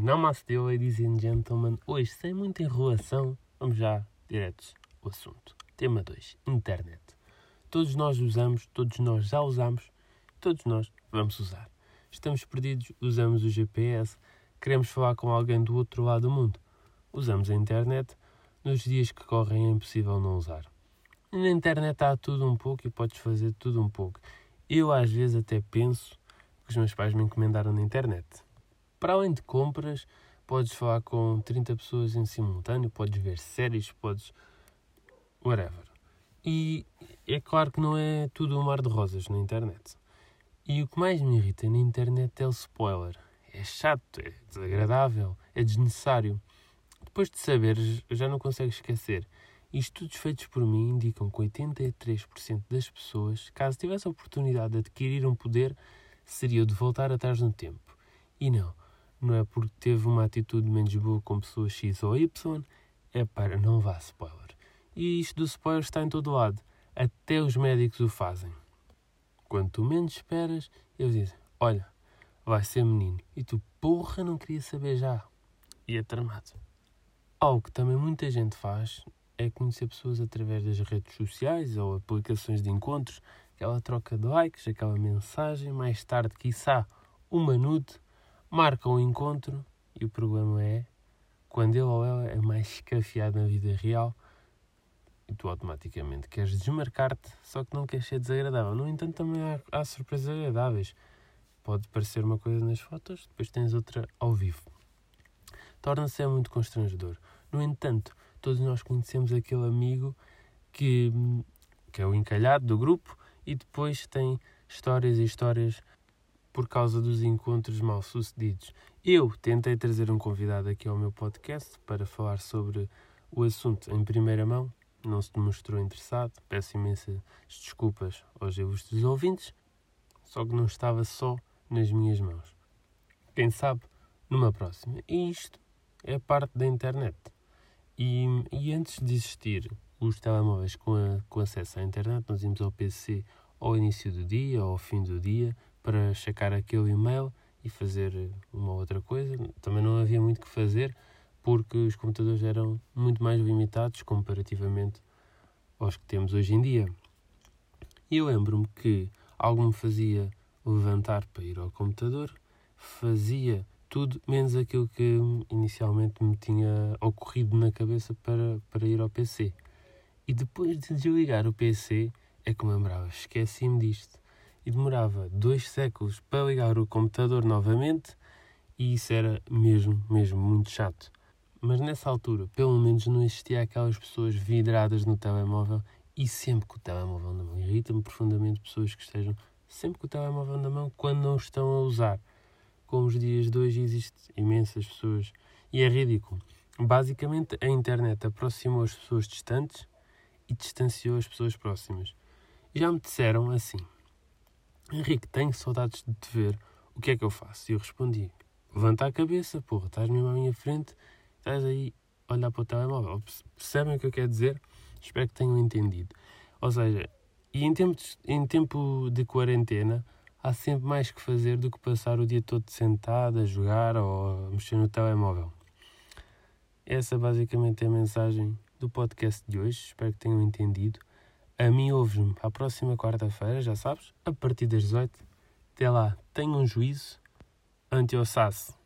Namaste, ladies and gentlemen. Hoje, sem muita enrolação, vamos já diretos ao assunto. Tema 2: Internet. Todos nós usamos, todos nós já usamos, todos nós vamos usar. Estamos perdidos, usamos o GPS, queremos falar com alguém do outro lado do mundo. Usamos a internet, nos dias que correm é impossível não usar. Na internet há tudo um pouco e podes fazer tudo um pouco. Eu às vezes até penso que os meus pais me encomendaram na internet para além de compras, podes falar com 30 pessoas em simultâneo, podes ver séries, podes. whatever. E é claro que não é tudo um mar de rosas na internet. E o que mais me irrita na internet é o spoiler. É chato, é desagradável, é desnecessário. Depois de saberes, já não consegues esquecer. E estudos feitos por mim indicam que 83% das pessoas, caso tivesse a oportunidade de adquirir um poder, seria o de voltar atrás no tempo. E não, não é porque teve uma atitude menos boa com pessoa X ou Y, é para não vá spoiler. E isto do spoiler está em todo lado. Até os médicos o fazem. Quando tu menos esperas, eles dizem: Olha, vai ser menino. E tu, porra, não queria saber já. E é tramado. Algo que também muita gente faz é conhecer pessoas através das redes sociais ou aplicações de encontros, aquela troca de likes, aquela mensagem, mais tarde, quiçá, uma nude marcam o encontro e o problema é quando ele ou ela é mais escafiado na vida real e tu automaticamente queres desmarcar-te, só que não queres ser desagradável. No entanto, também há, há surpresas agradáveis. Pode parecer uma coisa nas fotos, depois tens outra ao vivo. Torna-se muito constrangedor. No entanto, todos nós conhecemos aquele amigo que, que é o encalhado do grupo e depois tem histórias e histórias por causa dos encontros mal sucedidos. Eu tentei trazer um convidado aqui ao meu podcast para falar sobre o assunto em primeira mão, não se demonstrou interessado, peço imensas desculpas aos ilustres ouvintes, só que não estava só nas minhas mãos. Quem sabe, numa próxima. E isto é parte da internet. E, e antes de existir os telemóveis com, a, com acesso à internet, nós íamos ao PC ao início do dia ao fim do dia para checar aquele e-mail e fazer uma outra coisa. Também não havia muito que fazer porque os computadores eram muito mais limitados comparativamente aos que temos hoje em dia. E eu lembro-me que algo me fazia levantar para ir ao computador, fazia tudo menos aquilo que inicialmente me tinha ocorrido na cabeça para, para ir ao PC. E depois de desligar o PC, é que me lembrava, esqueci-me disto e demorava dois séculos para ligar o computador novamente e isso era mesmo, mesmo muito chato. Mas nessa altura, pelo menos não existia aquelas pessoas vidradas no telemóvel e sempre com o telemóvel na mão. Irrita-me profundamente pessoas que estejam sempre com o telemóvel na mão quando não estão a usar. Com os dias de hoje existem imensas pessoas e é ridículo. Basicamente, a internet aproximou as pessoas distantes e distanciou as pessoas próximas. Já me disseram assim: Henrique, tenho saudades de te ver. O que é que eu faço? E eu respondi: Levanta a cabeça, porra, estás mesmo à minha frente, estás aí a olhar para o telemóvel. Percebem o que eu quero dizer? Espero que tenham entendido. Ou seja, e em, tempos, em tempo de quarentena, há sempre mais que fazer do que passar o dia todo sentado a jogar ou a mexer no telemóvel. Essa basicamente é a mensagem do podcast de hoje. Espero que tenham entendido. A mim ouves-me à próxima quarta-feira, já sabes, a partir das 18. Até lá, tenham um juízo ante o.